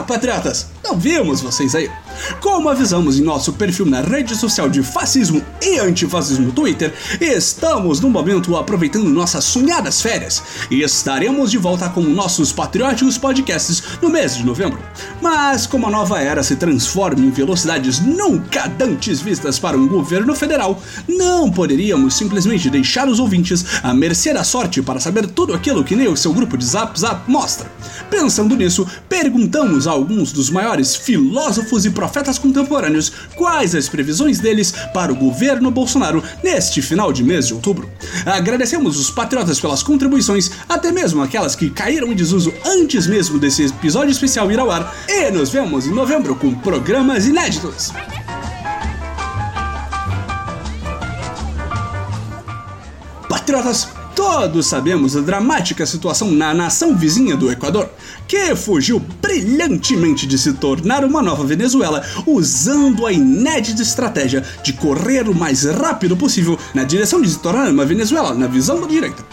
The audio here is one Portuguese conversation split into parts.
patriotas? Não vimos vocês aí. Como avisamos em nosso perfil na rede social de fascismo e antifascismo Twitter, estamos no momento aproveitando nossas sonhadas férias e estaremos de volta com nossos patrióticos podcasts no mês de novembro. Mas como a nova era se transforma em velocidades nunca dantes vistas para um governo federal, não poderíamos simplesmente deixar os ouvintes à mercê da sorte para saber tudo aquilo que nem o seu grupo de Zap Zap mostra. Pensando nisso, perguntamos a alguns dos maiores filósofos e profetas contemporâneos quais as previsões deles para o governo Bolsonaro neste final de mês de outubro. Agradecemos os patriotas pelas contribuições, até mesmo aquelas que caíram em desuso antes mesmo desse episódio especial ir ao ar, e nos vemos em novembro com programas inéditos. Patriotas, Todos sabemos a dramática situação na nação vizinha do Equador, que fugiu brilhantemente de se tornar uma nova Venezuela, usando a inédita estratégia de correr o mais rápido possível na direção de se tornar uma Venezuela na visão da direita.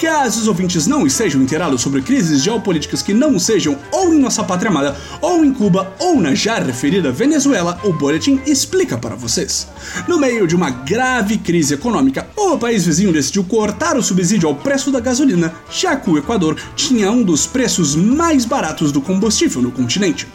Caso os ouvintes não estejam inteirados sobre crises geopolíticas que não sejam ou em nossa pátria amada, ou em Cuba, ou na já referida Venezuela, o boletim explica para vocês. No meio de uma grave crise econômica, o país vizinho decidiu cortar o subsídio ao preço da gasolina, já que o Equador tinha um dos preços mais baratos do combustível no continente.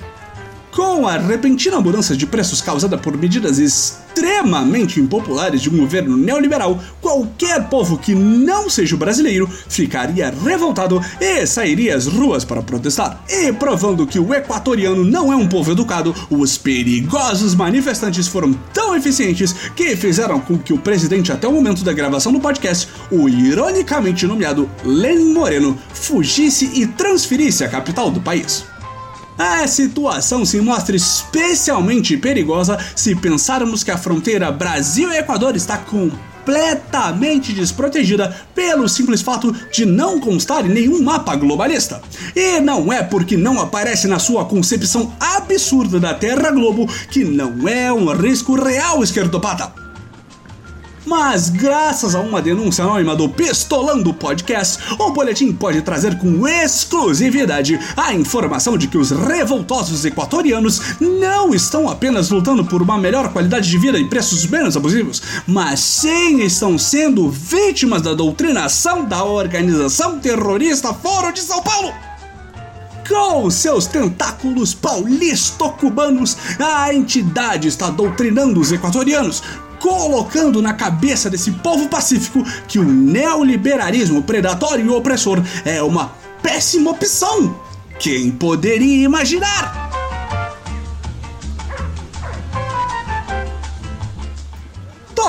Com a repentina mudança de preços causada por medidas extremamente impopulares de um governo neoliberal, qualquer povo que não seja o brasileiro ficaria revoltado e sairia às ruas para protestar. E provando que o equatoriano não é um povo educado, os perigosos manifestantes foram tão eficientes que fizeram com que o presidente, até o momento da gravação do podcast, o ironicamente nomeado Lenin Moreno, fugisse e transferisse a capital do país. A situação se mostra especialmente perigosa se pensarmos que a fronteira Brasil-Equador está completamente desprotegida pelo simples fato de não constar em nenhum mapa globalista. E não é porque não aparece na sua concepção absurda da Terra Globo que não é um risco real esquerdopata. Mas graças a uma denúncia anônima do Pistolando Podcast, o boletim pode trazer com exclusividade a informação de que os revoltosos equatorianos não estão apenas lutando por uma melhor qualidade de vida e preços menos abusivos, mas sim estão sendo vítimas da doutrinação da organização terrorista Foro de São Paulo. Com seus tentáculos paulisto-cubanos, a entidade está doutrinando os equatorianos, colocando na cabeça desse povo pacífico que o neoliberalismo predatório e opressor é uma péssima opção. Quem poderia imaginar?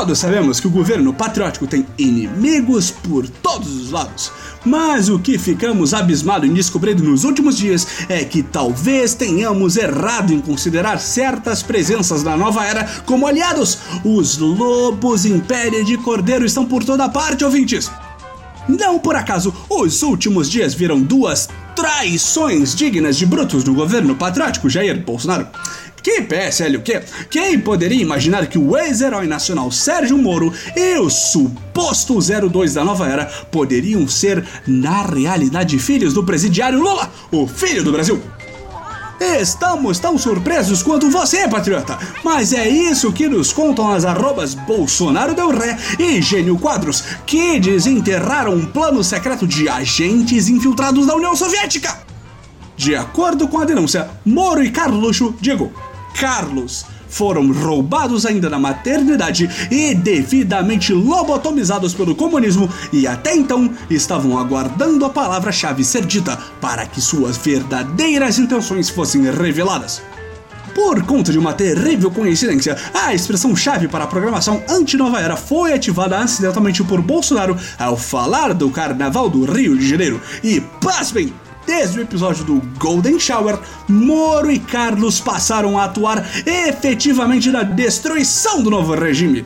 Todos sabemos que o governo patriótico tem inimigos por todos os lados. Mas o que ficamos abismados em descobrir nos últimos dias é que talvez tenhamos errado em considerar certas presenças da nova era como aliados. Os lobos império de cordeiro estão por toda parte, ouvintes. Não por acaso, os últimos dias viram duas traições dignas de brutos do governo patriótico Jair Bolsonaro. Que PSL o quê? Quem poderia imaginar que o ex-herói nacional Sérgio Moro e o suposto 02 da nova era poderiam ser, na realidade, filhos do presidiário Lula, o filho do Brasil? Estamos tão surpresos quanto você, patriota! Mas é isso que nos contam as arrobas Bolsonaro Del Ré e Gênio Quadros, que desenterraram um plano secreto de agentes infiltrados da União Soviética! De acordo com a denúncia, Moro e Carluxo, Diego, Carlos foram roubados ainda na maternidade e devidamente lobotomizados pelo comunismo e até então estavam aguardando a palavra-chave ser dita para que suas verdadeiras intenções fossem reveladas. Por conta de uma terrível coincidência, a expressão-chave para a programação anti-nova era foi ativada acidentalmente por Bolsonaro ao falar do Carnaval do Rio de Janeiro. E, pasmem, Desde o episódio do Golden Shower, Moro e Carlos passaram a atuar efetivamente na destruição do novo regime.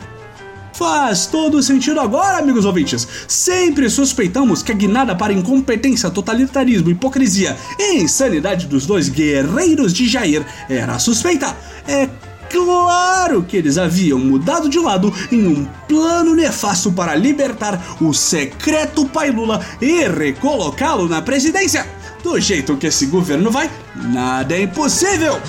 Faz todo sentido agora, amigos ouvintes. Sempre suspeitamos que a guinada para incompetência, totalitarismo, hipocrisia e insanidade dos dois guerreiros de Jair era suspeita. É claro que eles haviam mudado de lado em um plano nefasto para libertar o secreto pai Lula e recolocá-lo na presidência. Do jeito que esse governo vai, nada é impossível!